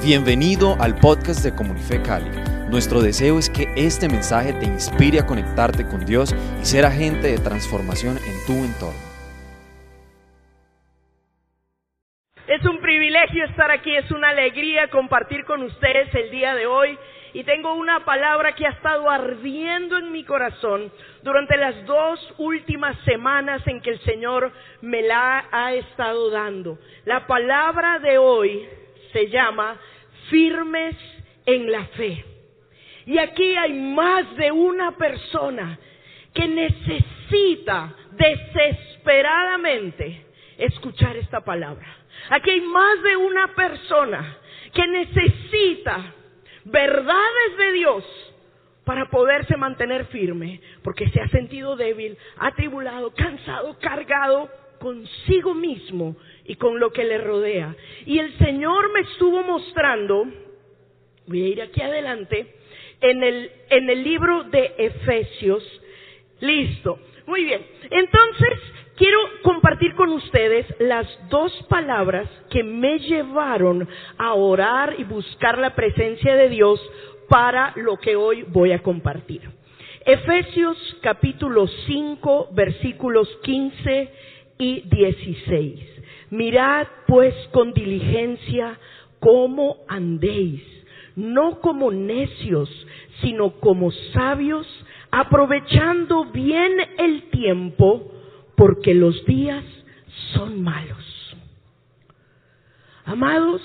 Bienvenido al podcast de Comunife Cali. Nuestro deseo es que este mensaje te inspire a conectarte con Dios y ser agente de transformación en tu entorno. Es un privilegio estar aquí, es una alegría compartir con ustedes el día de hoy y tengo una palabra que ha estado ardiendo en mi corazón durante las dos últimas semanas en que el Señor me la ha estado dando. La palabra de hoy se llama firmes en la fe. Y aquí hay más de una persona que necesita desesperadamente escuchar esta palabra. Aquí hay más de una persona que necesita verdades de Dios para poderse mantener firme, porque se ha sentido débil, atribulado, cansado, cargado consigo mismo y con lo que le rodea. Y el Señor me estuvo mostrando, voy a ir aquí adelante, en el, en el libro de Efesios. Listo. Muy bien. Entonces, quiero compartir con ustedes las dos palabras que me llevaron a orar y buscar la presencia de Dios para lo que hoy voy a compartir. Efesios capítulo 5 versículos 15 y 16. Mirad pues con diligencia cómo andéis, no como necios, sino como sabios, aprovechando bien el tiempo, porque los días son malos. Amados,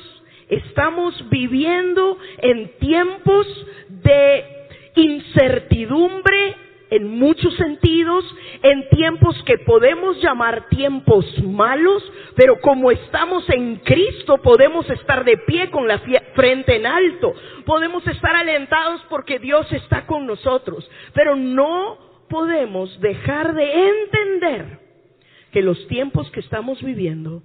estamos viviendo en tiempos de incertidumbre en muchos sentidos, en tiempos que podemos llamar tiempos malos, pero como estamos en Cristo podemos estar de pie con la frente en alto, podemos estar alentados porque Dios está con nosotros, pero no podemos dejar de entender que los tiempos que estamos viviendo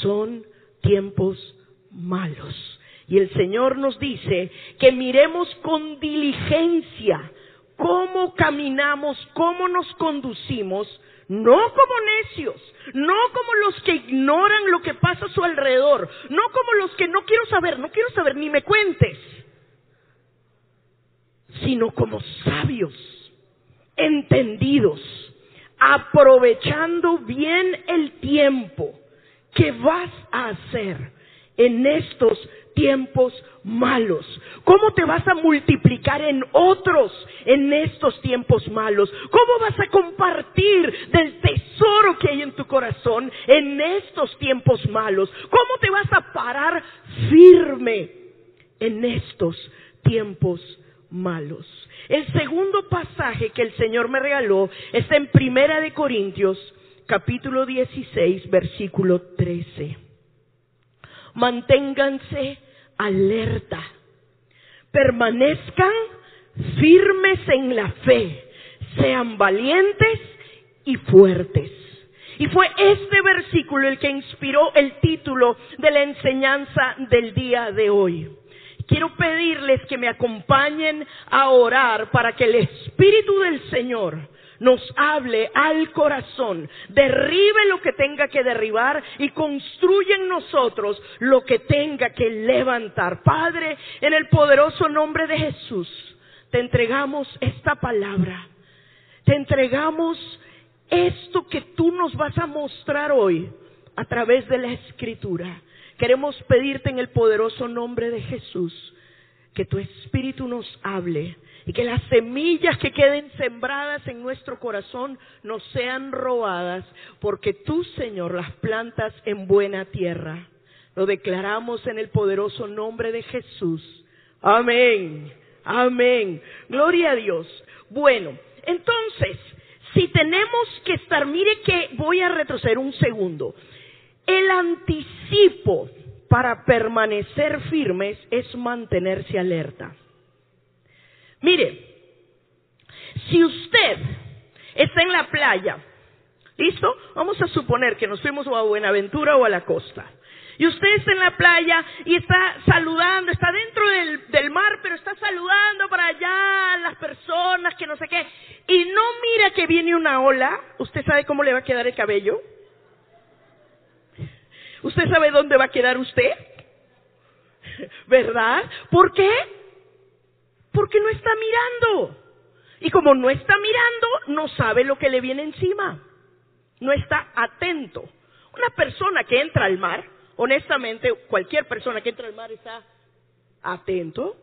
son tiempos malos. Y el Señor nos dice que miremos con diligencia cómo caminamos, cómo nos conducimos, no como necios, no como los que ignoran lo que pasa a su alrededor, no como los que no quiero saber, no quiero saber, ni me cuentes, sino como sabios, entendidos, aprovechando bien el tiempo que vas a hacer en estos tiempos malos? ¿Cómo te vas a multiplicar en otros en estos tiempos malos? ¿Cómo vas a compartir del tesoro que hay en tu corazón en estos tiempos malos? ¿Cómo te vas a parar firme en estos tiempos malos? El segundo pasaje que el Señor me regaló está en Primera de Corintios, capítulo 16, versículo 13. Manténganse alerta. Permanezcan firmes en la fe. Sean valientes y fuertes. Y fue este versículo el que inspiró el título de la enseñanza del día de hoy. Quiero pedirles que me acompañen a orar para que el Espíritu del Señor nos hable al corazón, derribe lo que tenga que derribar y construye en nosotros lo que tenga que levantar. Padre, en el poderoso nombre de Jesús, te entregamos esta palabra, te entregamos esto que tú nos vas a mostrar hoy a través de la escritura. Queremos pedirte en el poderoso nombre de Jesús que tu Espíritu nos hable y que las semillas que queden sembradas en nuestro corazón no sean robadas, porque tú, Señor, las plantas en buena tierra. Lo declaramos en el poderoso nombre de Jesús. Amén. Amén. Gloria a Dios. Bueno, entonces, si tenemos que estar, mire que voy a retroceder un segundo. El anticipo para permanecer firmes es mantenerse alerta. Mire, si usted está en la playa, ¿listo? Vamos a suponer que nos fuimos a Buenaventura o a la costa. Y usted está en la playa y está saludando, está dentro del, mar, pero está saludando para allá a las personas que no sé qué. Y no mira que viene una ola. ¿Usted sabe cómo le va a quedar el cabello? ¿Usted sabe dónde va a quedar usted? ¿verdad? ¿Por qué? Porque no está mirando. Y como no está mirando, no sabe lo que le viene encima. No está atento. Una persona que entra al mar, honestamente, cualquier persona que entra al mar está atento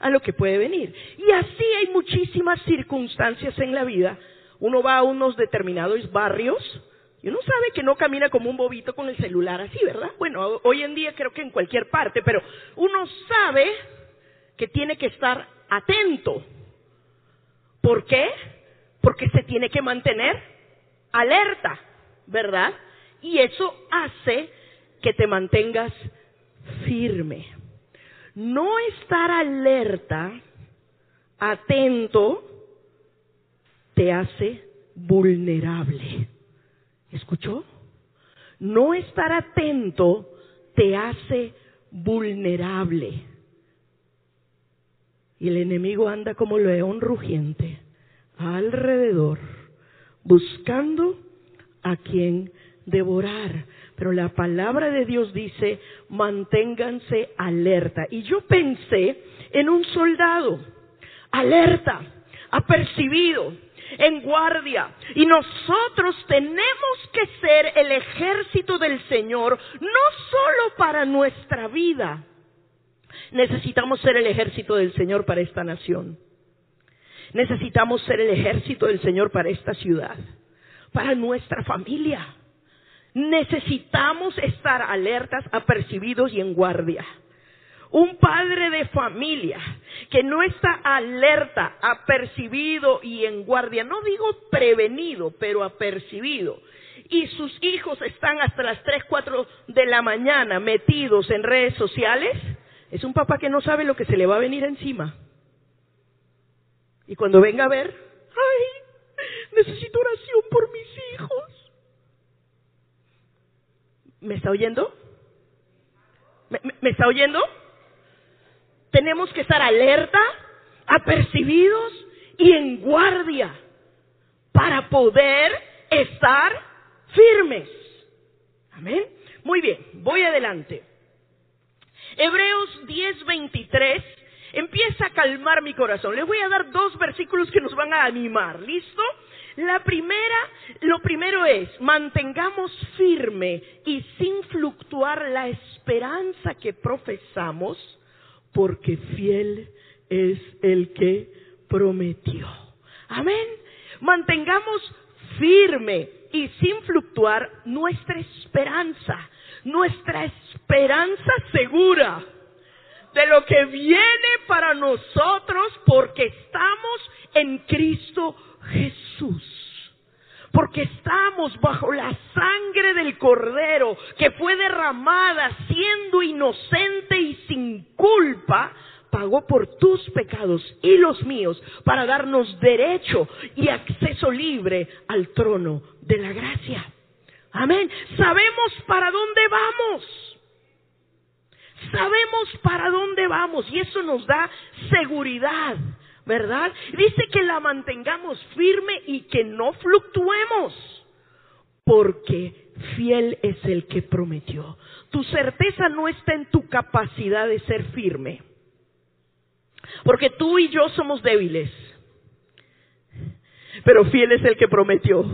a lo que puede venir. Y así hay muchísimas circunstancias en la vida. Uno va a unos determinados barrios y uno sabe que no camina como un bobito con el celular así, ¿verdad? Bueno, hoy en día creo que en cualquier parte, pero uno sabe que tiene que estar atento. ¿Por qué? Porque se tiene que mantener alerta, ¿verdad? Y eso hace que te mantengas firme. No estar alerta, atento, te hace vulnerable. ¿Escuchó? No estar atento te hace vulnerable. Y el enemigo anda como león rugiente alrededor, buscando a quien devorar. Pero la palabra de Dios dice, manténganse alerta. Y yo pensé en un soldado, alerta, apercibido, en guardia. Y nosotros tenemos que ser el ejército del Señor, no solo para nuestra vida. Necesitamos ser el ejército del Señor para esta nación. Necesitamos ser el ejército del Señor para esta ciudad, para nuestra familia necesitamos estar alertas, apercibidos y en guardia. Un padre de familia que no está alerta, apercibido y en guardia, no digo prevenido, pero apercibido, y sus hijos están hasta las 3, 4 de la mañana metidos en redes sociales, es un papá que no sabe lo que se le va a venir encima. Y cuando venga a ver, ay, necesito oración por mis hijos. ¿Me está oyendo? ¿Me, está oyendo? Tenemos que estar alerta, apercibidos y en guardia para poder estar firmes. Amén. Muy bien, voy adelante. Hebreos 10:23 empieza a calmar mi corazón. Les voy a dar dos versículos que nos van a animar. ¿Listo? La primera, lo primero es, mantengamos firme y sin fluctuar la esperanza que profesamos, porque fiel es el que prometió. Amén. Mantengamos firme y sin fluctuar nuestra esperanza, nuestra esperanza segura de lo que viene para nosotros porque estamos en Cristo Jesús. Porque estamos bajo la sangre del Cordero que fue derramada siendo inocente y sin culpa, pagó por tus pecados y los míos para darnos derecho y acceso libre al trono de la gracia. Amén. Sabemos para dónde vamos. Sabemos para dónde vamos y eso nos da seguridad. ¿verdad? Dice que la mantengamos firme y que no fluctuemos, porque fiel es el que prometió. Tu certeza no está en tu capacidad de ser firme, porque tú y yo somos débiles, pero fiel es el que prometió.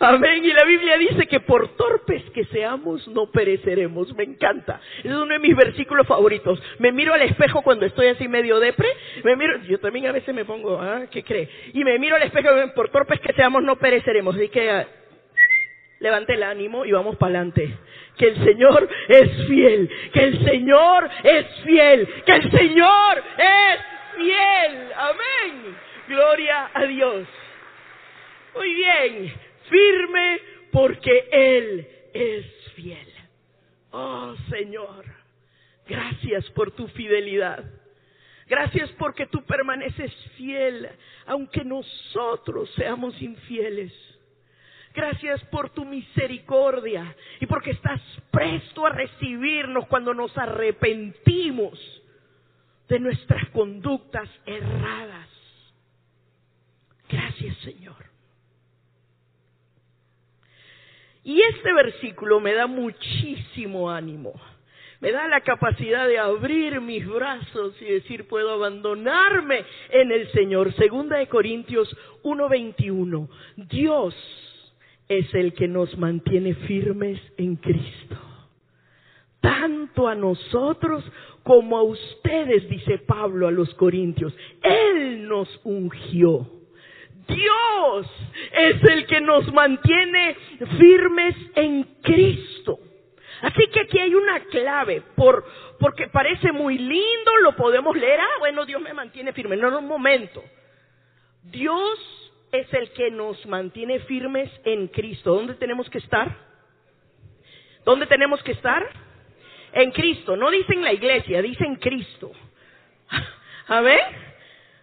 Amén. Y la Biblia dice que por torpes que seamos no pereceremos. Me encanta. Es uno de mis versículos favoritos. Me miro al espejo cuando estoy así medio depre. Me miro, yo también a veces me pongo, ¿ah? ¿Qué cree? Y me miro al espejo, por torpes que seamos no pereceremos. Así que levante el ánimo y vamos para adelante. Que el Señor es fiel. Que el Señor es fiel. Que el Señor es fiel. Amén. Gloria a Dios. Muy bien firme porque Él es fiel. Oh Señor, gracias por tu fidelidad. Gracias porque tú permaneces fiel, aunque nosotros seamos infieles. Gracias por tu misericordia y porque estás presto a recibirnos cuando nos arrepentimos de nuestras conductas erradas. Gracias, Señor. Y este versículo me da muchísimo ánimo. Me da la capacidad de abrir mis brazos y decir, puedo abandonarme en el Señor. Segunda de Corintios 1:21. Dios es el que nos mantiene firmes en Cristo. Tanto a nosotros como a ustedes, dice Pablo a los Corintios. Él nos ungió. Dios es el que nos mantiene firmes en Cristo. Así que aquí hay una clave, por, porque parece muy lindo, lo podemos leer, ah, bueno, Dios me mantiene firme. No, no, un momento. Dios es el que nos mantiene firmes en Cristo. ¿Dónde tenemos que estar? ¿Dónde tenemos que estar? En Cristo. No dice en la iglesia, dice en Cristo. A ver.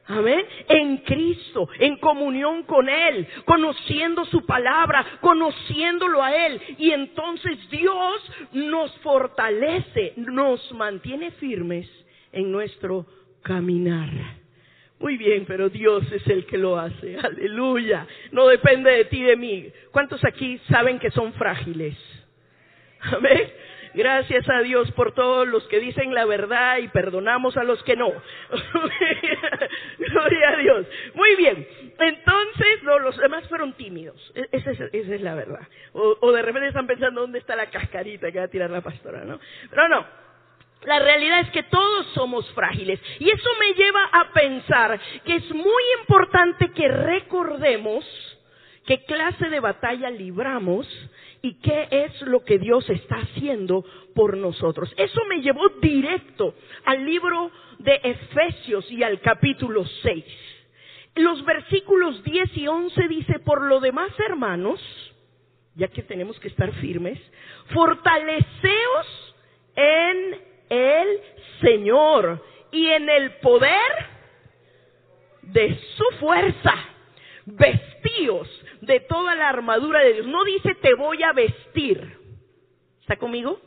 Amén. En Cristo, en comunión con Él, conociendo su palabra, conociéndolo a Él. Y entonces Dios nos fortalece, nos mantiene firmes en nuestro caminar. Muy bien, pero Dios es el que lo hace. Aleluya. No depende de ti, de mí. ¿Cuántos aquí saben que son frágiles? Amén. Gracias a Dios por todos los que dicen la verdad y perdonamos a los que no. Gloria a Dios. Muy bien. Entonces, no, los demás fueron tímidos. E-, esa es, la verdad. O, o, de repente están pensando dónde está la cascarita que va a tirar la pastora, ¿no? Pero no. La realidad es que todos somos frágiles. Y eso me lleva a pensar que es muy importante que recordemos qué clase de batalla libramos y qué es lo que Dios está haciendo por nosotros. Eso me llevó directo al libro de Efesios y al capítulo 6. Los versículos 10 y 11 dice, por lo demás, hermanos, ya que tenemos que estar firmes, fortaleceos en el Señor y en el poder de su fuerza. Vestíos de toda la armadura de Dios. No dice te voy a vestir. ¿Está conmigo?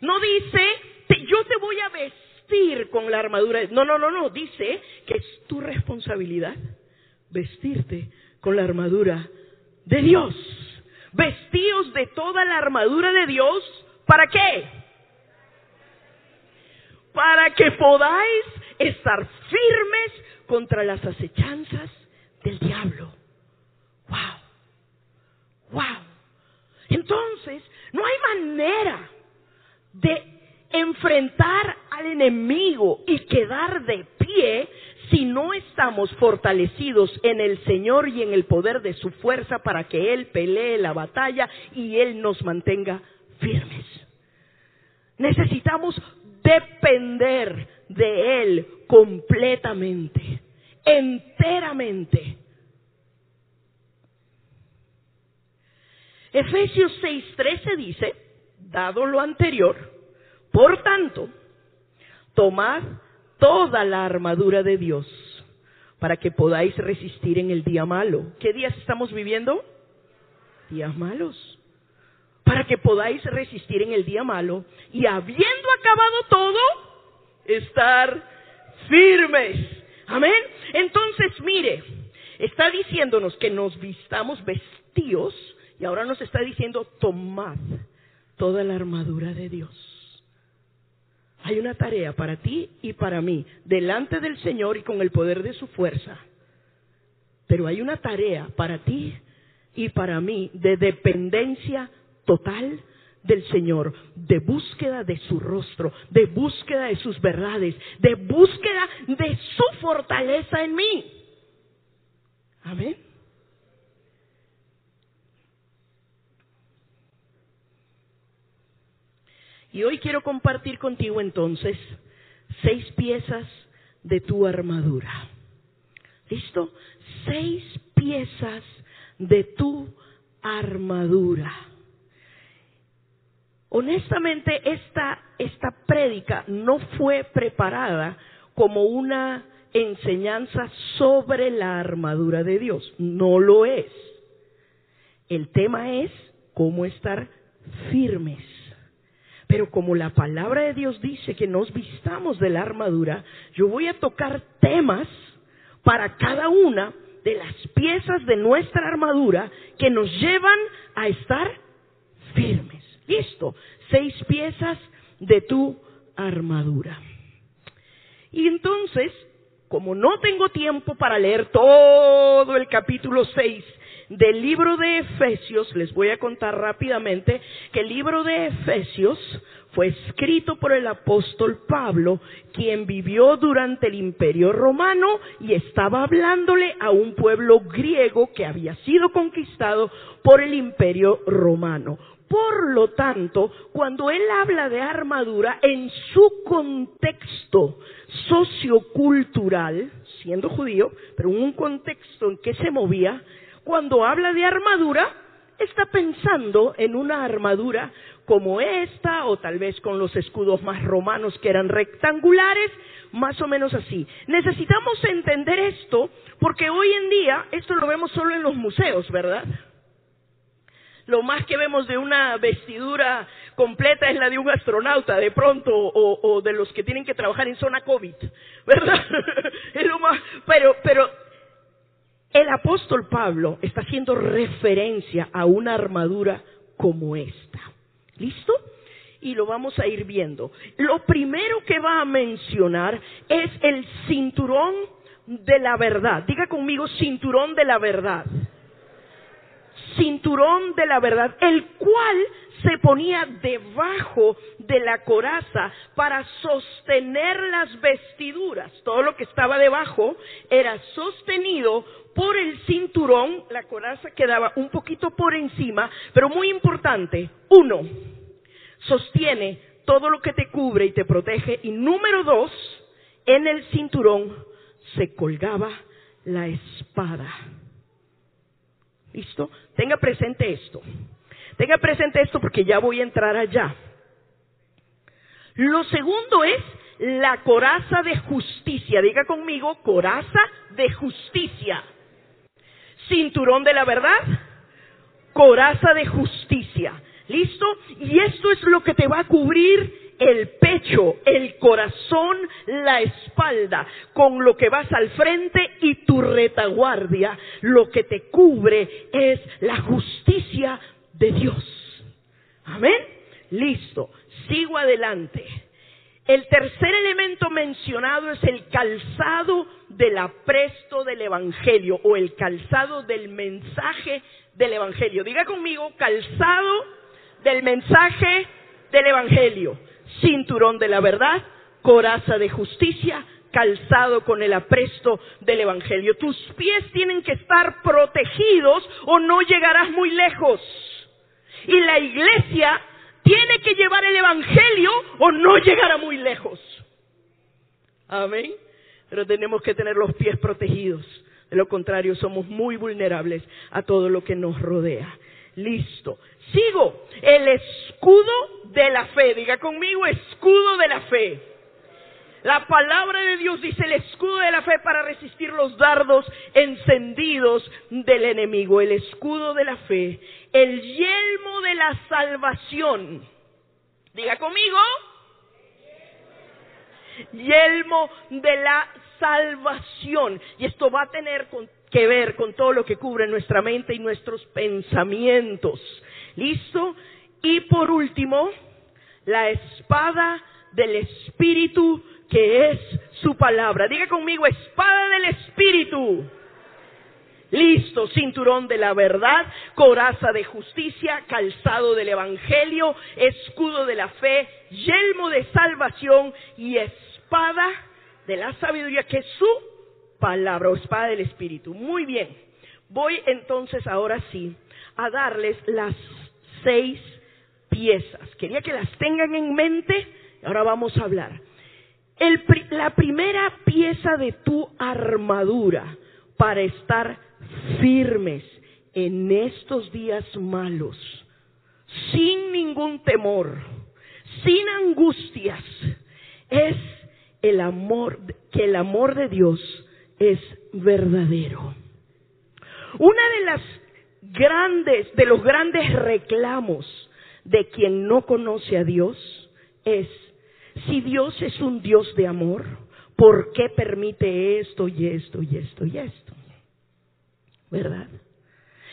No dice yo te voy a vestir con la armadura. De... No, no, no, no. Dice que es tu responsabilidad vestirte con la armadura de Dios. Vestíos de toda la armadura de Dios. ¿Para qué? Para que podáis estar firmes contra las acechanzas del diablo. ¡Wow! ¡Wow! Entonces, no hay manera de enfrentar al enemigo y quedar de pie si no estamos fortalecidos en el Señor y en el poder de su fuerza para que Él pelee la batalla y Él nos mantenga firmes. Necesitamos depender de Él completamente, enteramente. Efesios 6:13 dice, dado lo anterior, por tanto, tomad toda la armadura de Dios para que podáis resistir en el día malo. ¿Qué días estamos viviendo? Días malos. Para que podáis resistir en el día malo y habiendo acabado todo, estar firmes. Amén. Entonces, mire, está diciéndonos que nos vistamos vestidos y ahora nos está diciendo, tomad toda la armadura de Dios. Hay una tarea para ti y para mí, delante del Señor y con el poder de su fuerza. Pero hay una tarea para ti y para mí de dependencia total del Señor, de búsqueda de su rostro, de búsqueda de sus verdades, de búsqueda de su fortaleza en mí. Amén. Y hoy quiero compartir contigo entonces seis piezas de tu armadura. ¿Listo? Seis piezas de tu armadura. Honestamente, esta, esta prédica no fue preparada como una enseñanza sobre la armadura de Dios. No lo es. El tema es cómo estar firmes pero como la palabra de Dios dice que nos vistamos de la armadura, yo voy a tocar temas para cada una de las piezas de nuestra armadura que nos llevan a estar firmes. Listo, seis piezas de tu armadura. Y entonces, como no tengo tiempo para leer todo el capítulo 6 del libro de Efesios, les voy a contar rápidamente que el libro de Efesios fue escrito por el apóstol Pablo, quien vivió durante el imperio romano y estaba hablándole a un pueblo griego que había sido conquistado por el imperio romano. Por lo tanto, cuando él habla de armadura en su contexto sociocultural, siendo judío, pero en un contexto en que se movía, cuando habla de armadura, está pensando en una armadura como esta, o tal vez con los escudos más romanos que eran rectangulares, más o menos así. Necesitamos entender esto porque hoy en día esto lo vemos solo en los museos, ¿verdad? Lo más que vemos de una vestidura completa es la de un astronauta, de pronto, o, de los que tienen que trabajar en zona COVID, ¿verdad? es lo más, pero, pero el apóstol Pablo está haciendo referencia a una armadura como esta. ¿Listo? Y lo vamos a ir viendo. Lo primero que va a mencionar es el cinturón de la verdad. Diga conmigo cinturón de la verdad. Cinturón de la verdad, el cual se ponía debajo de la coraza para sostener las vestiduras. Todo lo que estaba debajo era sostenido por el cinturón, la coraza quedaba un poquito por encima, pero muy importante, uno, sostiene todo lo que te cubre y te protege, y número dos, en el cinturón se colgaba la espada. ¿Listo? Tenga presente esto. Tenga presente esto porque ya voy a entrar allá. Lo segundo es la coraza de justicia. Diga conmigo, coraza de justicia cinturón de la verdad, coraza de justicia. ¿Listo? Y esto es lo que te va a cubrir el pecho, el corazón, la espalda, con lo que vas al frente y tu retaguardia, lo que te cubre es la justicia de Dios. Amén. Listo. Sigo adelante. El tercer elemento mencionado es el calzado del apresto del Evangelio o el calzado del mensaje del Evangelio. Diga conmigo, calzado del mensaje del Evangelio, cinturón de la verdad, coraza de justicia, calzado con el apresto del Evangelio. Tus pies tienen que estar protegidos o no llegarás muy lejos. Y la iglesia tiene que llevar el Evangelio o no llegará muy lejos. Amén. Pero tenemos que tener los pies protegidos. De lo contrario, somos muy vulnerables a todo lo que nos rodea. Listo. Sigo. El escudo de la fe. Diga conmigo, escudo de la fe. La palabra de Dios dice el escudo de la fe para resistir los dardos encendidos del enemigo. El escudo de la fe. El yelmo de la salvación. Diga conmigo. Yelmo de la salvación. Y esto va a tener que ver con todo lo que cubre nuestra mente y nuestros pensamientos. ¿Listo? Y por último, la espada del Espíritu que es su palabra. Diga conmigo, espada del Espíritu. Listo, cinturón de la verdad, coraza de justicia, calzado del Evangelio, escudo de la fe, yelmo de salvación y espada de la sabiduría, que es su palabra o espada del Espíritu. Muy bien, voy entonces ahora sí a darles las seis piezas. Quería que las tengan en mente, ahora vamos a hablar la primera pieza de tu armadura para estar firmes en estos días malos, sin ningún temor, sin angustias, es el amor, que el amor de Dios es verdadero. Una de las grandes, de los grandes reclamos de quien no conoce a Dios es si Dios es un Dios de amor, ¿por qué permite esto y esto y esto y esto? ¿Verdad?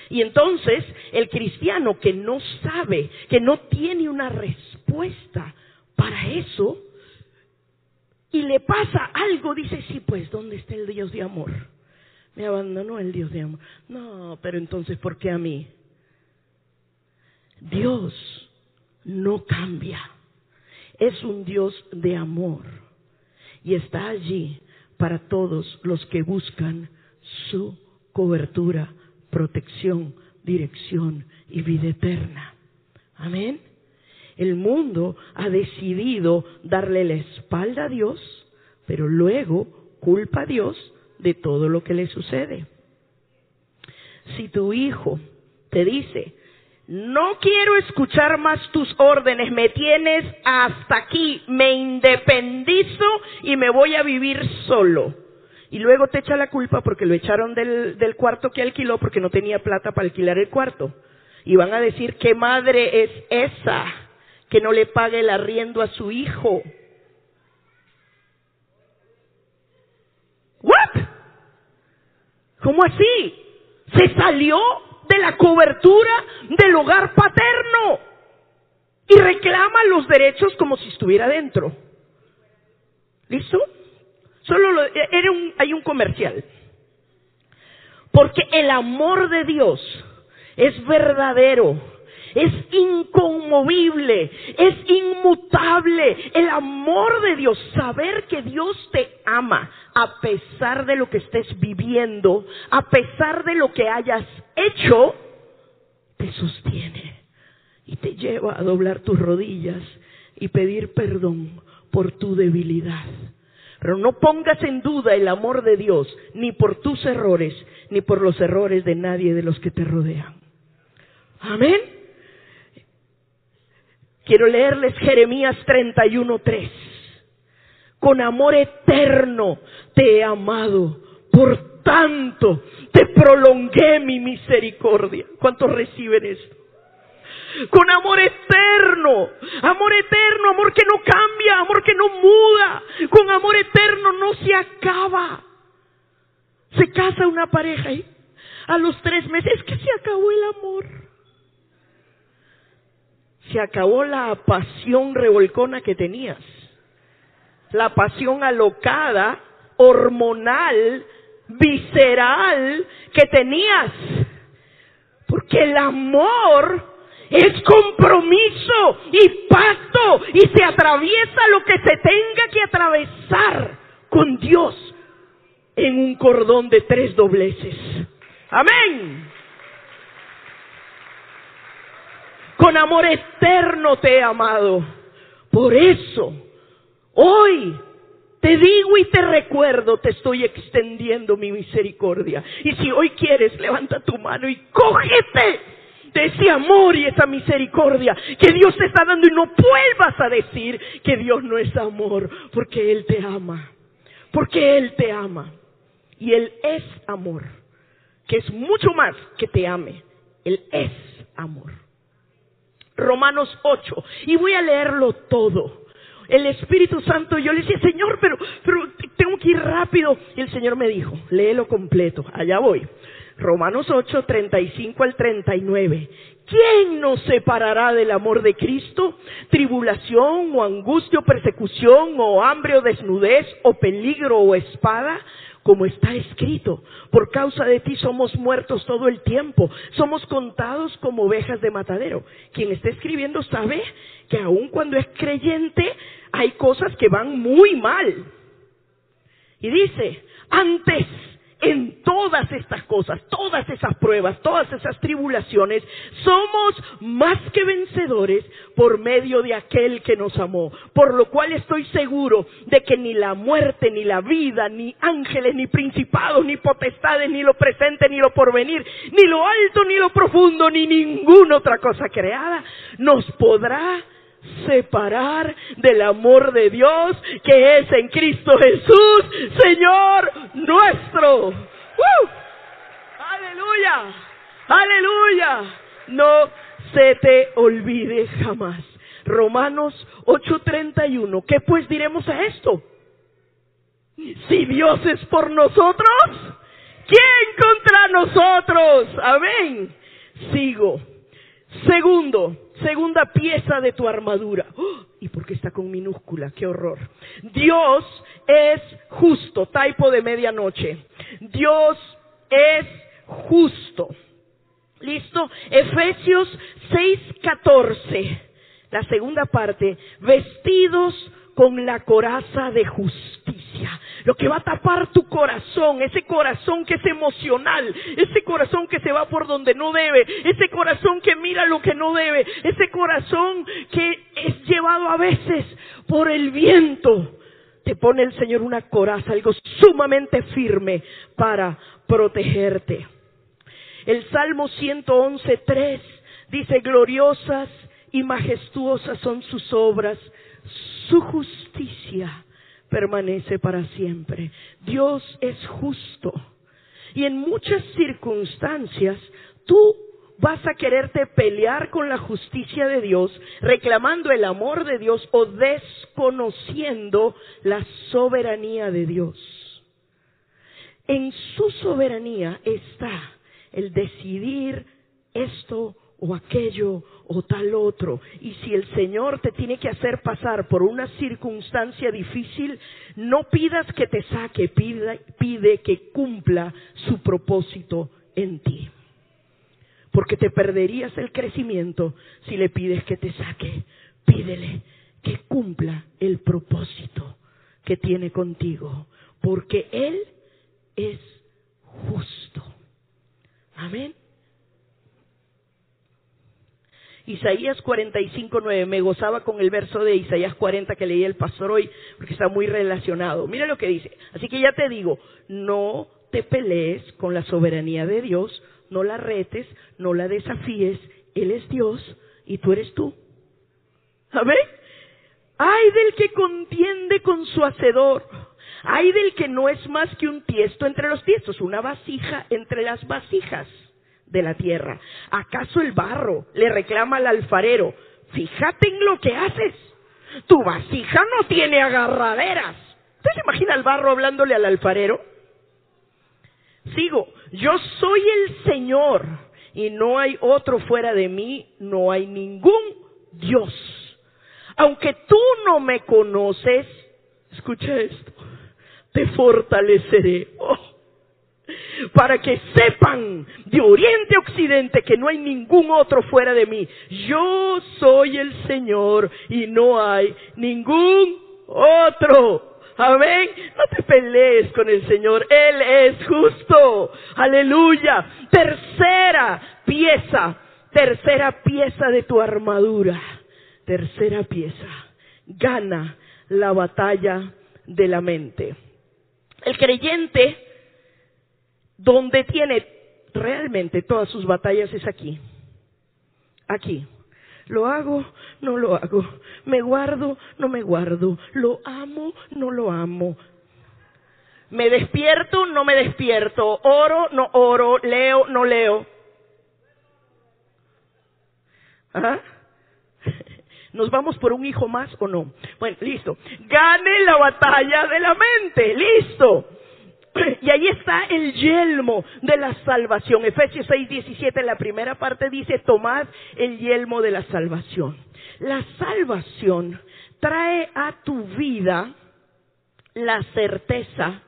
Y entonces el cristiano que no sabe, que no tiene una respuesta para eso y le pasa algo, dice, sí, pues, ¿dónde está el Dios de amor? Me abandonó el Dios de amor. No, pero entonces, ¿por qué a mí? Dios no cambia. Es un Dios de amor y está allí para todos los que buscan su cobertura, protección, dirección y vida eterna. Amén. El mundo ha decidido darle la espalda a Dios, pero luego culpa a Dios de todo lo que le sucede. Si tu hijo te dice, no quiero escuchar más tus órdenes, me tienes hasta aquí, me independizo y me voy a vivir solo. Y luego te echa la culpa porque lo echaron del, del cuarto que alquiló porque no tenía plata para alquilar el cuarto. Y van a decir, ¿qué madre es esa que no le pague el arriendo a su hijo? ¿What? ¿Cómo así? Se salió de la cobertura del hogar paterno y reclama los derechos como si estuviera dentro. ¿Listo? Solo lo, era un, hay un comercial. Porque el amor de Dios es verdadero, es inconmovible, es inmutable. El amor de Dios, saber que Dios te ama a pesar de lo que estés viviendo, a pesar de lo que hayas hecho, te sostiene y te lleva a doblar tus rodillas y pedir perdón por tu debilidad. Pero no pongas en duda el amor de Dios, ni por tus errores, ni por los errores de nadie de los que te rodean. Amén. Quiero leerles Jeremías 31:3. Con amor eterno te he amado, por tanto te prolongué mi misericordia. ¿Cuántos reciben esto? Con amor eterno, amor eterno, amor que no cambia, amor que no muda, con amor eterno no se acaba. Se casa una pareja y a los tres meses es que se acabó el amor se acabó la pasión revolcona que tenías. La pasión alocada, hormonal, visceral que tenías. Porque el amor es compromiso y pacto y se atraviesa lo que se tenga que atravesar con Dios en un cordón de tres dobleces. Amén. Con amor eterno te he amado. Por eso, hoy te digo y te recuerdo, te estoy extendiendo mi misericordia. Y si hoy quieres, levanta tu mano y cógete de ese amor y esa misericordia que Dios te está dando y no vuelvas a decir que Dios no es amor, porque Él te ama, porque Él te ama. Y Él es amor, que es mucho más que te ame, Él es amor. Romanos 8. Y voy a leerlo todo. El Espíritu Santo, yo le decía, Señor, pero, pero tengo que ir rápido. Y el Señor me dijo, léelo completo. Allá voy. Romanos 8, 35 al 39. ¿Quién nos separará del amor de Cristo? ¿Tribulación o angustia o persecución o hambre o desnudez o peligro o espada? Como está escrito, por causa de ti somos muertos todo el tiempo, somos contados como ovejas de matadero. Quien está escribiendo sabe que aun cuando es creyente hay cosas que van muy mal. Y dice, antes en todas estas cosas, todas esas pruebas, todas esas tribulaciones, somos más que vencedores por medio de aquel que nos amó. Por lo cual estoy seguro de que ni la muerte, ni la vida, ni ángeles, ni principados, ni potestades, ni lo presente, ni lo porvenir, ni lo alto, ni lo profundo, ni ninguna otra cosa creada, nos podrá separar del amor de Dios que es en Cristo Jesús, Señor nuestro. Aleluya, aleluya. No se te olvide jamás. Romanos 8:31. ¿Qué pues diremos a esto? Si Dios es por nosotros, ¿quién contra nosotros? Amén. Sigo. Segundo, segunda pieza de tu armadura. ¡Oh! ¿Y por qué está con minúscula? ¡Qué horror! Dios es justo, typo de medianoche. Dios es justo. ¿Listo? Efesios 6:14, la segunda parte, vestidos con la coraza de justicia. Lo que va a tapar tu corazón, ese corazón que es emocional, ese corazón que se va por donde no debe, ese corazón que mira lo que no debe, ese corazón que es llevado a veces por el viento. Te pone el Señor una coraza, algo sumamente firme para protegerte. El Salmo 111.3 dice, gloriosas y majestuosas son sus obras, su justicia permanece para siempre. Dios es justo. Y en muchas circunstancias tú vas a quererte pelear con la justicia de Dios, reclamando el amor de Dios o desconociendo la soberanía de Dios. En su soberanía está el decidir esto o aquello o tal otro. Y si el Señor te tiene que hacer pasar por una circunstancia difícil, no pidas que te saque, pide, pide que cumpla su propósito en ti. Porque te perderías el crecimiento si le pides que te saque. Pídele que cumpla el propósito que tiene contigo. Porque Él es justo. Amén. Isaías 45, 9. Me gozaba con el verso de Isaías 40 que leí el pastor hoy, porque está muy relacionado. Mira lo que dice. Así que ya te digo, no te pelees con la soberanía de Dios, no la retes, no la desafíes. Él es Dios y tú eres tú. ¿Amén? Ay del que contiende con su hacedor. Ay del que no es más que un tiesto entre los tiestos, una vasija entre las vasijas de la tierra. ¿Acaso el barro le reclama al alfarero, fíjate en lo que haces? Tu vasija no tiene agarraderas. ¿Usted se imagina el barro hablándole al alfarero? Sigo, yo soy el Señor y no hay otro fuera de mí, no hay ningún Dios. Aunque tú no me conoces, escucha esto, te fortaleceré. Oh, para que sepan de oriente a occidente que no hay ningún otro fuera de mí. Yo soy el Señor y no hay ningún otro. Amén. No te pelees con el Señor. Él es justo. Aleluya. Tercera pieza. Tercera pieza de tu armadura. Tercera pieza. Gana la batalla de la mente. El creyente donde tiene realmente todas sus batallas es aquí. Aquí. Lo hago, no lo hago. Me guardo, no me guardo. Lo amo, no lo amo. Me despierto, no me despierto. Oro, no oro. Leo, no leo. ¿Ah? ¿Nos vamos por un hijo más o no? Bueno, listo. Gane la batalla de la mente. Listo. Y ahí está el yelmo de la salvación. Efesios 6, 17, en la primera parte dice, tomad el yelmo de la salvación. La salvación trae a tu vida la certeza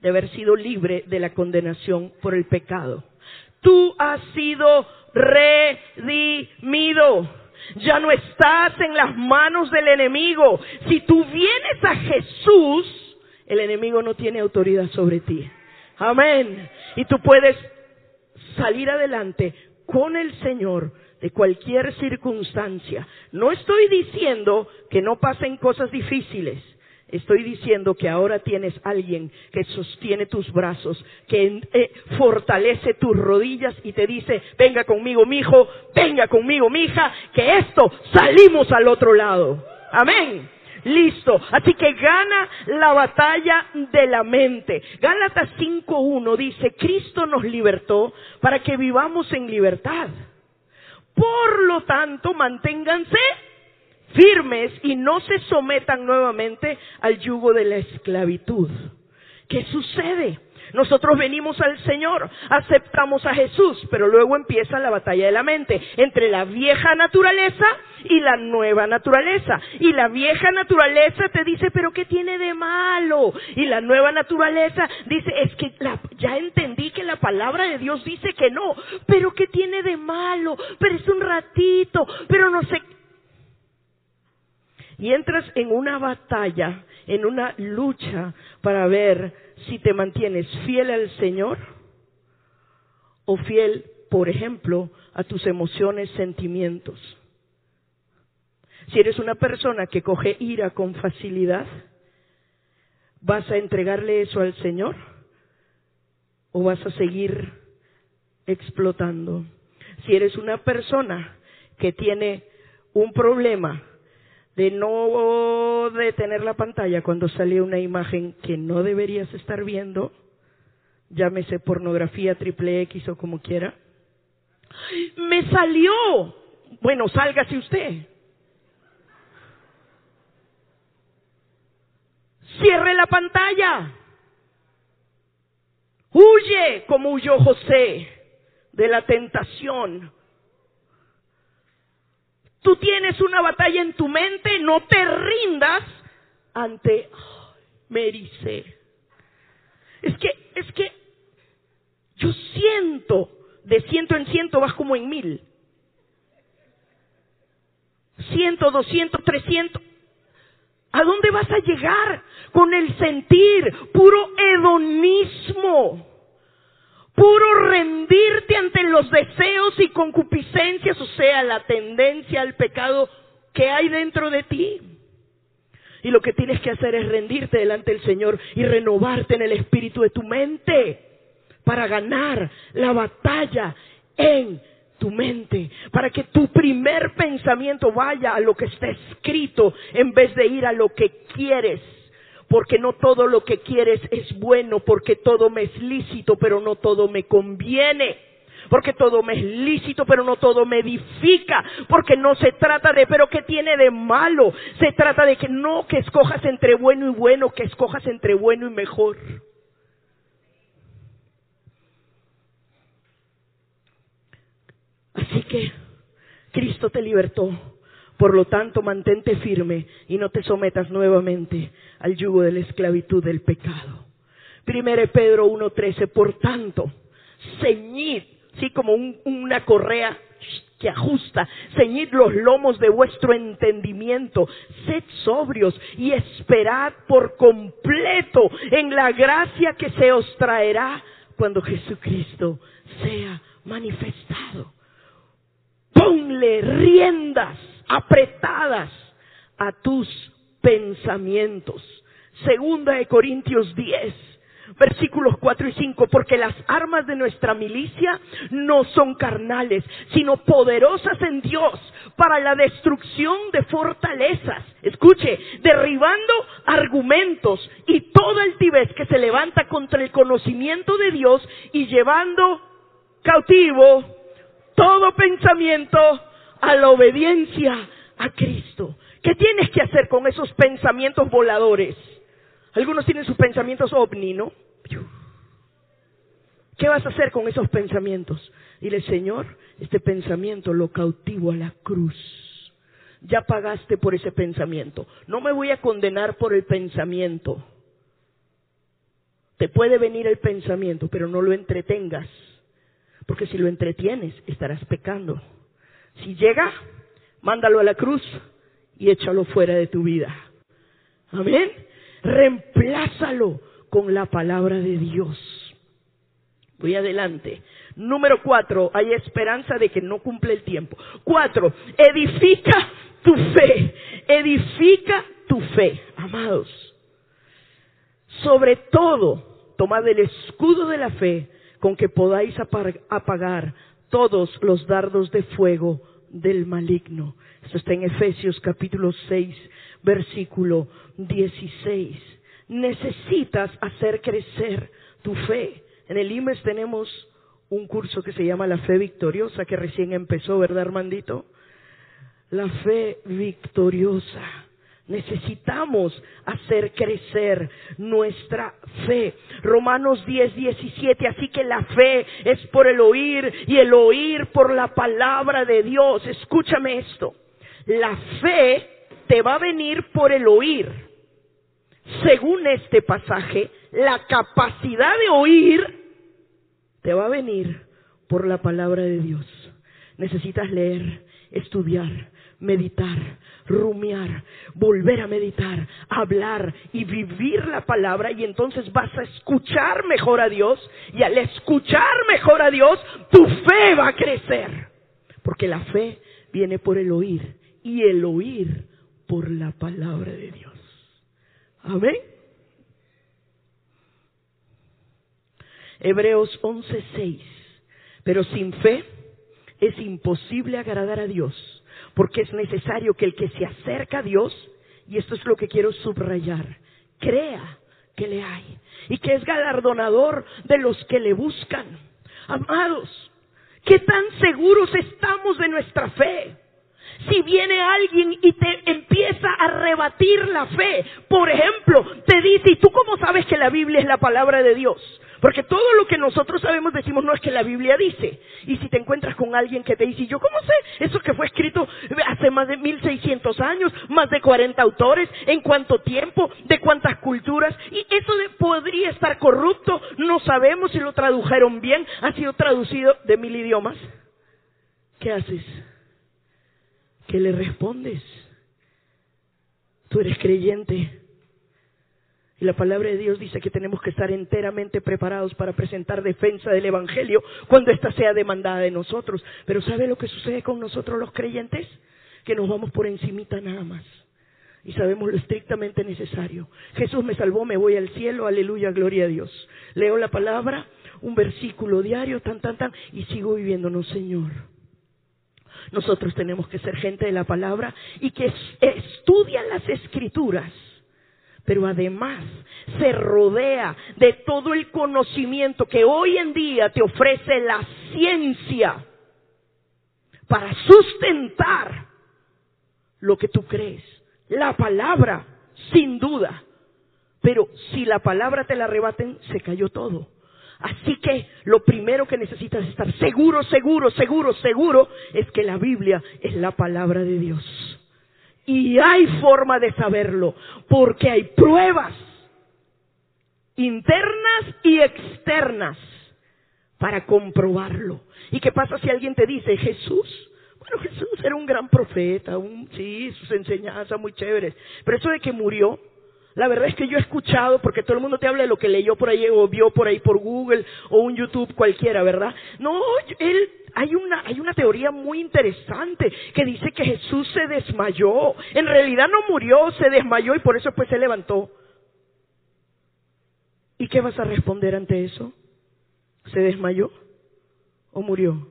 de haber sido libre de la condenación por el pecado. Tú has sido redimido. Ya no estás en las manos del enemigo. Si tú vienes a Jesús, el enemigo no tiene autoridad sobre ti. Amén. Y tú puedes salir adelante con el Señor de cualquier circunstancia. No estoy diciendo que no pasen cosas difíciles. Estoy diciendo que ahora tienes alguien que sostiene tus brazos, que eh, fortalece tus rodillas y te dice, venga conmigo, mi hijo, venga conmigo, mi hija, que esto salimos al otro lado. Amén listo. Así que gana la batalla de la mente. Gálatas 5.1 dice, Cristo nos libertó para que vivamos en libertad. Por lo tanto, manténganse firmes y no se sometan nuevamente al yugo de la esclavitud. ¿Qué sucede? Nosotros venimos al Señor, aceptamos a Jesús, pero luego empieza la batalla de la mente entre la vieja naturaleza y la nueva naturaleza. Y la vieja naturaleza te dice, pero ¿qué tiene de malo? Y la nueva naturaleza dice, es que ya entendí que la palabra de Dios dice que no, pero ¿qué tiene de malo? Pero es un ratito, pero no sé. Y entras en una batalla, en una lucha para ver si te mantienes fiel al Señor o fiel, por ejemplo, a tus emociones, sentimientos. Si eres una persona que coge ira con facilidad, ¿vas a entregarle eso al Señor? ¿O vas a seguir explotando? Si eres una persona que tiene un problema de no detener la pantalla cuando sale una imagen que no deberías estar viendo, llámese pornografía triple X o como quiera, me salió. Bueno, sálgase usted. Cierre la pantalla. Huye como huyó José de la tentación. Tú tienes una batalla en tu mente, no te rindas ante Merice. Es que, es que yo siento, de ciento en ciento vas como en mil. Ciento, doscientos, trescientos. ¿A dónde vas a llegar? Con el sentir, puro hedonismo, puro rendirte ante los deseos y concupiscencias, o sea, la tendencia al pecado que hay dentro de ti. Y lo que tienes que hacer es rendirte delante del Señor y renovarte en el espíritu de tu mente para ganar la batalla en tu mente, para que tu primer pensamiento vaya a lo que está escrito en vez de ir a lo que quieres. Porque no todo lo que quieres es bueno, porque todo me es lícito, pero no todo me conviene. Porque todo me es lícito, pero no todo me edifica. Porque no se trata de, pero ¿qué tiene de malo? Se trata de que no, que escojas entre bueno y bueno, que escojas entre bueno y mejor. Así que Cristo te libertó. Por lo tanto, mantente firme y no te sometas nuevamente al yugo de la esclavitud del pecado. Primero Pedro 1.13, por tanto, ceñid, sí, como una correa que ajusta, ceñid los lomos de vuestro entendimiento, sed sobrios y esperad por completo en la gracia que se os traerá cuando Jesucristo sea manifestado ponle riendas apretadas a tus pensamientos. Segunda de Corintios 10, versículos 4 y 5, porque las armas de nuestra milicia no son carnales, sino poderosas en Dios para la destrucción de fortalezas. Escuche, derribando argumentos y toda altivez que se levanta contra el conocimiento de Dios y llevando cautivo todo pensamiento a la obediencia a Cristo. ¿Qué tienes que hacer con esos pensamientos voladores? Algunos tienen sus pensamientos ovni, ¿no? ¿Qué vas a hacer con esos pensamientos? Dile, Señor, este pensamiento lo cautivo a la cruz. Ya pagaste por ese pensamiento. No me voy a condenar por el pensamiento. Te puede venir el pensamiento, pero no lo entretengas porque si lo entretienes, estarás pecando. Si llega, mándalo a la cruz y échalo fuera de tu vida. Amén. Reemplázalo con la palabra de Dios. Voy adelante. Número cuatro, hay esperanza de que no cumple el tiempo. Cuatro, edifica tu fe. Edifica tu fe, amados. Sobre todo, tomad el escudo de la fe con que podáis apagar todos los dardos de fuego del maligno. Esto está en Efesios capítulo 6, versículo 16. Necesitas hacer crecer tu fe. En el IMES tenemos un curso que se llama La Fe Victoriosa, que recién empezó, ¿verdad, Armandito? La fe victoriosa. Necesitamos hacer crecer nuestra fe. Romanos 10, 17. Así que la fe es por el oír y el oír por la palabra de Dios. Escúchame esto. La fe te va a venir por el oír. Según este pasaje, la capacidad de oír te va a venir por la palabra de Dios. Necesitas leer, estudiar, meditar, rumiar, volver a meditar, hablar y vivir la palabra y entonces vas a escuchar mejor a Dios y al escuchar mejor a Dios tu fe va a crecer. Porque la fe viene por el oír y el oír por la palabra de Dios. Amén. Hebreos 11:6. Pero sin fe es imposible agradar a Dios, porque es necesario que el que se acerca a Dios, y esto es lo que quiero subrayar, crea que le hay y que es galardonador de los que le buscan. Amados, ¿qué tan seguros estamos de nuestra fe? Si viene alguien y te empieza a rebatir la fe, por ejemplo, te dice, ¿y tú cómo sabes que la Biblia es la palabra de Dios? Porque todo lo que nosotros sabemos decimos no es que la Biblia dice. Y si te encuentras con alguien que te dice, yo cómo sé? Eso que fue escrito hace más de 1600 años, más de 40 autores, en cuánto tiempo, de cuántas culturas. Y eso podría estar corrupto, no sabemos si lo tradujeron bien, ha sido traducido de mil idiomas. ¿Qué haces? ¿Qué le respondes? Tú eres creyente y la palabra de Dios dice que tenemos que estar enteramente preparados para presentar defensa del Evangelio cuando ésta sea demandada de nosotros. Pero ¿sabe lo que sucede con nosotros los creyentes? Que nos vamos por encimita nada más. Y sabemos lo estrictamente necesario. Jesús me salvó, me voy al cielo, aleluya, gloria a Dios. Leo la palabra, un versículo diario, tan, tan, tan, y sigo viviéndonos, Señor. Nosotros tenemos que ser gente de la palabra y que estudian las escrituras pero además se rodea de todo el conocimiento que hoy en día te ofrece la ciencia para sustentar lo que tú crees. La palabra, sin duda. Pero si la palabra te la arrebaten, se cayó todo. Así que lo primero que necesitas estar seguro, seguro, seguro, seguro es que la Biblia es la palabra de Dios. Y hay forma de saberlo, porque hay pruebas internas y externas para comprobarlo. ¿Y qué pasa si alguien te dice, Jesús? Bueno, Jesús era un gran profeta, un, sí, sus enseñanzas muy chéveres, pero eso de que murió, la verdad es que yo he escuchado, porque todo el mundo te habla de lo que leyó por ahí o vio por ahí por Google o un YouTube cualquiera, ¿verdad? No, él hay una, hay una teoría muy interesante que dice que Jesús se desmayó. En realidad no murió, se desmayó y por eso pues se levantó. ¿Y qué vas a responder ante eso? ¿Se desmayó o murió?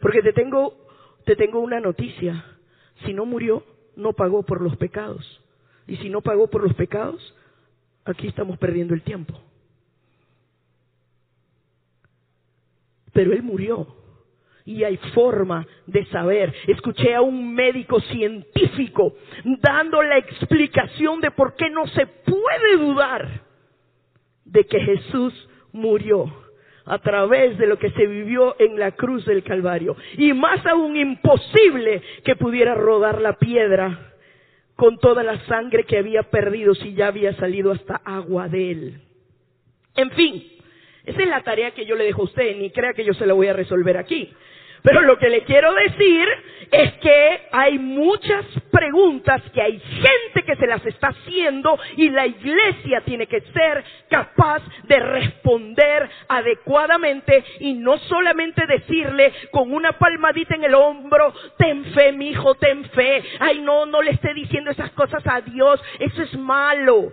Porque te tengo, te tengo una noticia. Si no murió, no pagó por los pecados. Y si no pagó por los pecados, aquí estamos perdiendo el tiempo. Pero él murió y hay forma de saber. Escuché a un médico científico dando la explicación de por qué no se puede dudar de que Jesús murió a través de lo que se vivió en la cruz del Calvario. Y más aún imposible que pudiera rodar la piedra con toda la sangre que había perdido si ya había salido hasta agua de él. En fin, esa es la tarea que yo le dejo a usted, ni crea que yo se la voy a resolver aquí. Pero lo que le quiero decir es que hay muchas preguntas que hay gente que se las está haciendo y la iglesia tiene que ser capaz de responder adecuadamente y no solamente decirle con una palmadita en el hombro, ten fe, mi hijo, ten fe. Ay, no, no le esté diciendo esas cosas a Dios, eso es malo.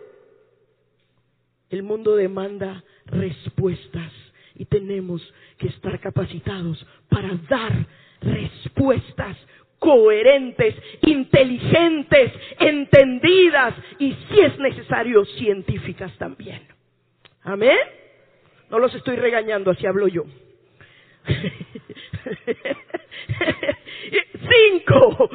El mundo demanda respuestas y tenemos que estar capacitados para dar respuestas coherentes, inteligentes, entendidas y si es necesario científicas también. Amén. No los estoy regañando, así hablo yo. Cinco.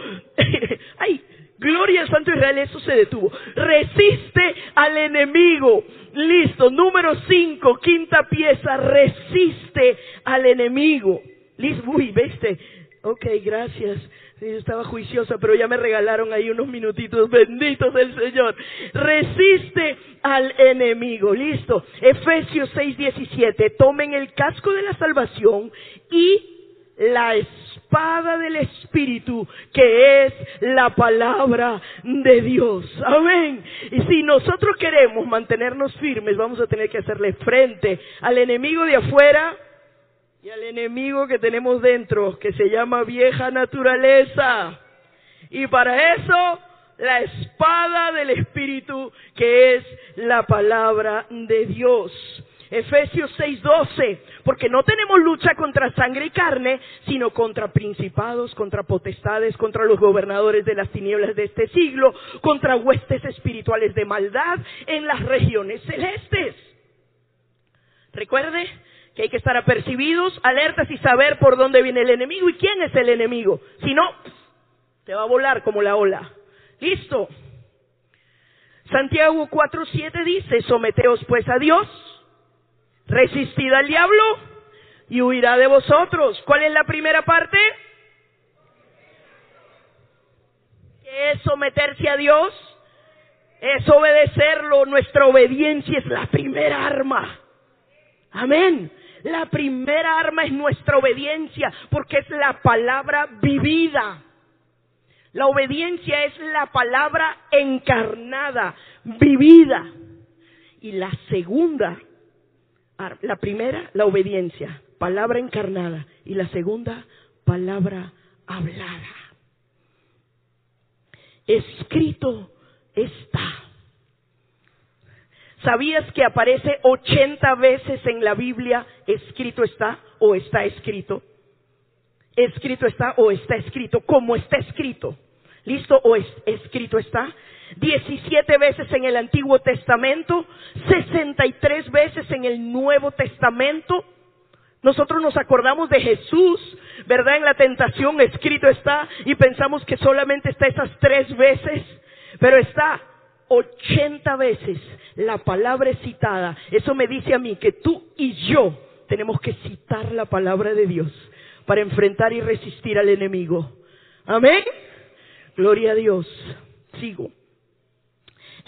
Ay, Gloria al Santo Israel, eso se detuvo. Resiste al enemigo. Listo. Número cinco, quinta pieza, resiste al enemigo. Listo. Uy, viste. Ok, gracias. yo estaba juiciosa, pero ya me regalaron ahí unos minutitos. Benditos del Señor. Resiste al enemigo. Listo. Efesios 6, 17. Tomen el casco de la salvación y la espada del Espíritu, que es la palabra de Dios. Amén. Y si nosotros queremos mantenernos firmes, vamos a tener que hacerle frente al enemigo de afuera y al enemigo que tenemos dentro, que se llama vieja naturaleza. Y para eso, la espada del Espíritu, que es la palabra de Dios. Efesios 6:12, porque no tenemos lucha contra sangre y carne, sino contra principados, contra potestades, contra los gobernadores de las tinieblas de este siglo, contra huestes espirituales de maldad en las regiones celestes. Recuerde que hay que estar apercibidos, alertas y saber por dónde viene el enemigo y quién es el enemigo. Si no, te va a volar como la ola. Listo. Santiago 4:7 dice, someteos pues a Dios Resistid al diablo y huirá de vosotros. ¿Cuál es la primera parte? ¿Qué es someterse a Dios? Es obedecerlo. Nuestra obediencia es la primera arma. Amén. La primera arma es nuestra obediencia porque es la palabra vivida. La obediencia es la palabra encarnada, vivida. Y la segunda la primera, la obediencia, palabra encarnada. Y la segunda, palabra hablada. Escrito está. ¿Sabías que aparece 80 veces en la Biblia escrito está o está escrito? Escrito está o está escrito, como está escrito. ¿Listo? O es, escrito está. 17 veces en el Antiguo Testamento, 63 veces en el Nuevo Testamento. Nosotros nos acordamos de Jesús, ¿verdad? En la tentación escrito está y pensamos que solamente está esas tres veces, pero está 80 veces la palabra citada. Eso me dice a mí que tú y yo tenemos que citar la palabra de Dios para enfrentar y resistir al enemigo. Amén. Gloria a Dios. Sigo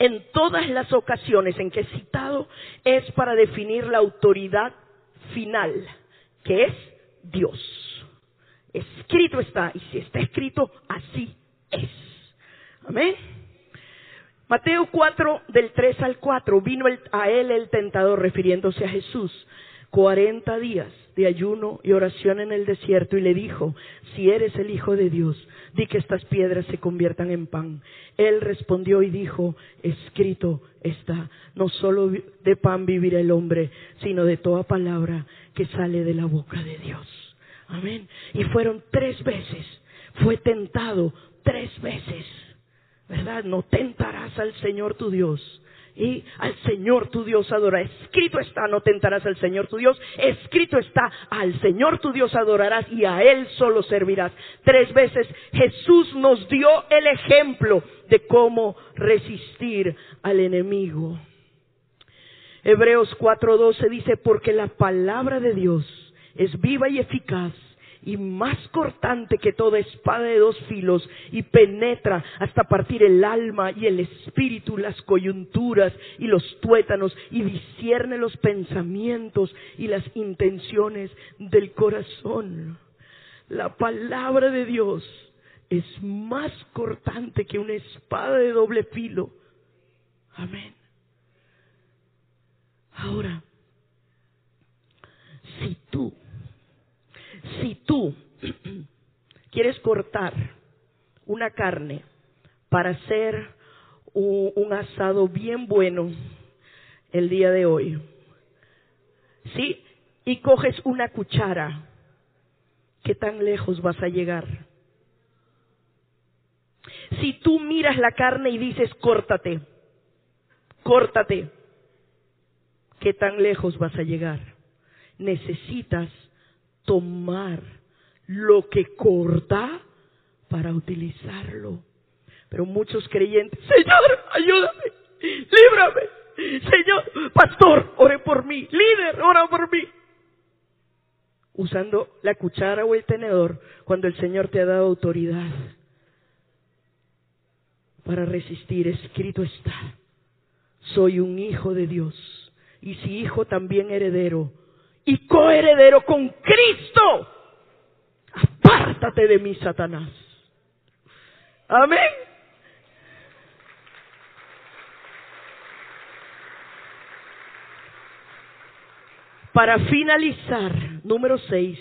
en todas las ocasiones en que he citado es para definir la autoridad final, que es Dios. Escrito está, y si está escrito, así es. Amén. Mateo 4, del 3 al 4, vino a él el tentador, refiriéndose a Jesús, 40 días de ayuno y oración en el desierto, y le dijo, si eres el Hijo de Dios, di que estas piedras se conviertan en pan. Él respondió y dijo, escrito está, no solo de pan vivirá el hombre, sino de toda palabra que sale de la boca de Dios. Amén. Y fueron tres veces, fue tentado tres veces, ¿verdad? No tentarás al Señor tu Dios y al Señor tu Dios adora. Escrito está, no tentarás al Señor tu Dios. Escrito está, al Señor tu Dios adorarás y a Él solo servirás. Tres veces Jesús nos dio el ejemplo de cómo resistir al enemigo. Hebreos 4:12 dice, porque la palabra de Dios es viva y eficaz y más cortante que toda espada de dos filos y penetra hasta partir el alma y el espíritu, las coyunturas y los tuétanos y discierne los pensamientos y las intenciones del corazón. La palabra de Dios es más cortante que una espada de doble filo. Amén. Ahora, si tú si tú quieres cortar una carne para hacer un, asado bien bueno el día de hoy, ¿sí? Y coges una cuchara, ¿qué tan lejos vas a llegar? Si tú miras la carne y dices, córtate, córtate, ¿qué tan lejos vas a llegar? Necesitas tomar lo que corta para utilizarlo. Pero muchos creyentes, Señor, ayúdame, líbrame. Señor, pastor, ore por mí. Líder, ora por mí. Usando la cuchara o el tenedor cuando el Señor te ha dado autoridad para resistir. Escrito está, soy un hijo de Dios. Y si hijo también heredero y coheredero con Cristo. Apártate de mí, Satanás. Amén. Para finalizar, número seis,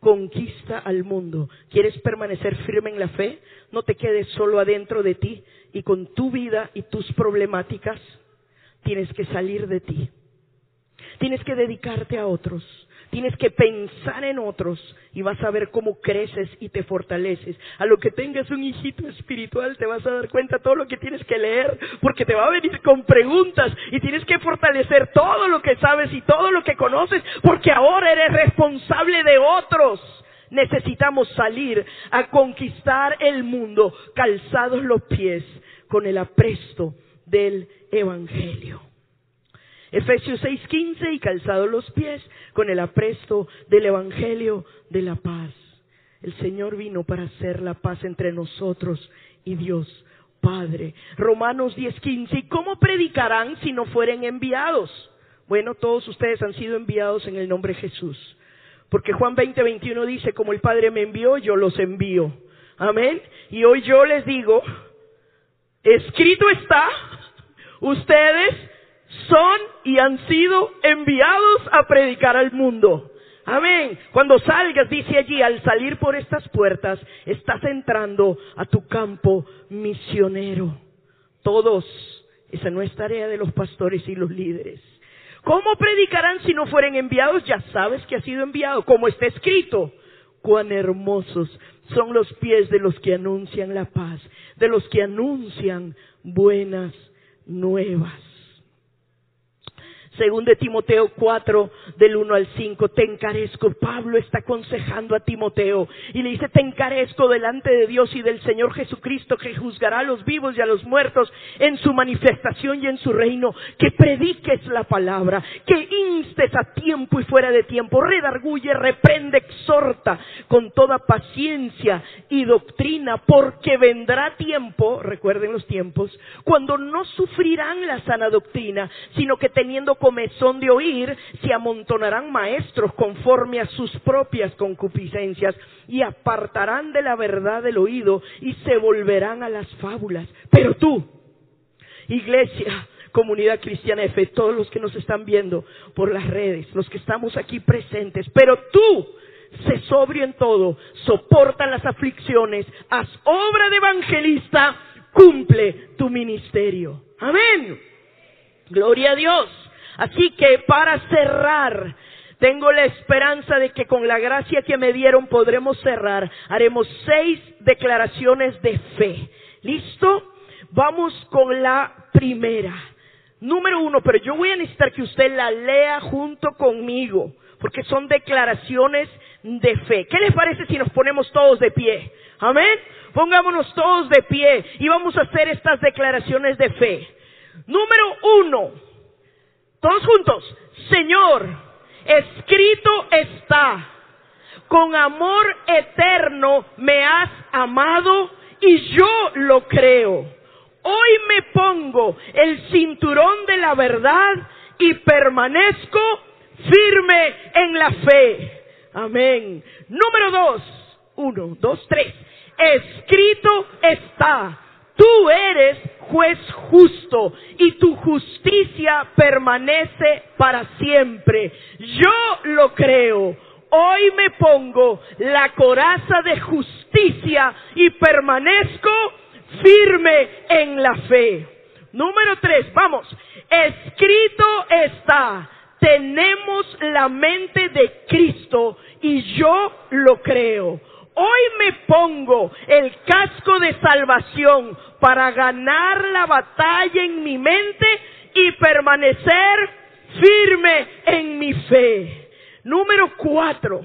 conquista al mundo. ¿Quieres permanecer firme en la fe? No te quedes solo adentro de ti y con tu vida y tus problemáticas. Tienes que salir de ti. Tienes que dedicarte a otros. Tienes que pensar en otros y vas a ver cómo creces y te fortaleces. A lo que tengas un hijito espiritual te vas a dar cuenta todo lo que tienes que leer porque te va a venir con preguntas y tienes que fortalecer todo lo que sabes y todo lo que conoces porque ahora eres responsable de otros. Necesitamos salir a conquistar el mundo calzados los pies con el apresto del Evangelio. Efesios 6:15 y calzados los pies con el apresto del Evangelio de la paz. El Señor vino para hacer la paz entre nosotros y Dios Padre. Romanos 10:15, ¿y cómo predicarán si no fueren enviados? Bueno, todos ustedes han sido enviados en el nombre de Jesús. Porque Juan 20:21 dice, como el Padre me envió, yo los envío. Amén. Y hoy yo les digo, escrito está, ustedes son y han sido enviados a predicar al mundo. Amén. Cuando salgas, dice allí, al salir por estas puertas, estás entrando a tu campo misionero. Todos. Esa no es tarea de los pastores y los líderes. ¿Cómo predicarán si no fueren enviados? Ya sabes que ha sido enviado, como está escrito. Cuán hermosos son los pies de los que anuncian la paz, de los que anuncian buenas nuevas. Según de Timoteo 4, del 1 al 5, te encarezco. Pablo está aconsejando a Timoteo y le dice, te encarezco delante de Dios y del Señor Jesucristo que juzgará a los vivos y a los muertos en su manifestación y en su reino, que prediques la palabra, que instes a tiempo y fuera de tiempo, redarguye, reprende, exhorta con toda paciencia y doctrina, porque vendrá tiempo, recuerden los tiempos, cuando no sufrirán la sana doctrina, sino que teniendo comezón de oír, se amontonarán maestros conforme a sus propias concupiscencias y apartarán de la verdad del oído y se volverán a las fábulas. Pero tú, iglesia, comunidad cristiana fe, todos los que nos están viendo por las redes, los que estamos aquí presentes, pero tú, sé sobrio en todo, soporta las aflicciones, haz obra de evangelista, cumple tu ministerio. Amén. Gloria a Dios. Así que para cerrar, tengo la esperanza de que con la gracia que me dieron podremos cerrar. Haremos seis declaraciones de fe. ¿Listo? Vamos con la primera. Número uno, pero yo voy a necesitar que usted la lea junto conmigo, porque son declaraciones de fe. ¿Qué les parece si nos ponemos todos de pie? Amén. Pongámonos todos de pie y vamos a hacer estas declaraciones de fe. Número uno, todos juntos. Señor, escrito está, con amor eterno me has amado y yo lo creo. Hoy me pongo el cinturón de la verdad y permanezco firme en la fe. Amén. Número dos. Uno, dos, tres. Escrito está. Tú eres juez justo y tu justicia permanece para siempre. Yo lo creo. Hoy me pongo la coraza de justicia y permanezco firme en la fe. Número tres, vamos. Escrito está, tenemos la mente de Cristo y yo lo creo. Hoy me pongo el casco de salvación para ganar la batalla en mi mente y permanecer firme en mi fe. Número cuatro.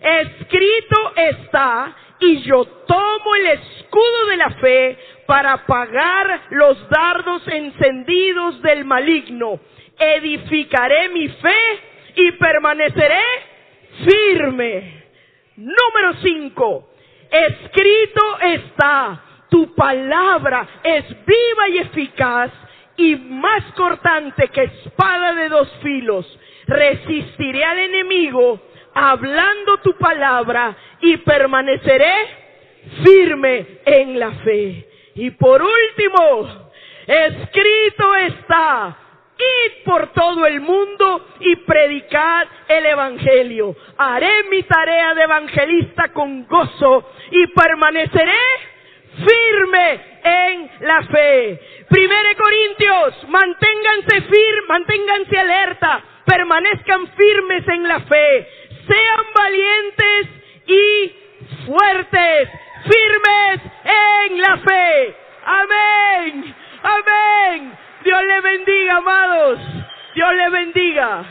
Escrito está y yo tomo el escudo de la fe para apagar los dardos encendidos del maligno. Edificaré mi fe y permaneceré firme. Número cinco. Escrito está, tu palabra es viva y eficaz y más cortante que espada de dos filos. Resistiré al enemigo hablando tu palabra y permaneceré firme en la fe. Y por último, escrito está, id por todo el mundo y predicad el Evangelio. Haré mi tarea de evangelista con gozo y permaneceré firme en la fe. Primero Corintios, manténganse firmes, manténganse alerta, permanezcan firmes en la fe, sean valientes y fuertes, firmes en la fe. Amén, amén. Dios le bendiga, amados. Dios le bendiga.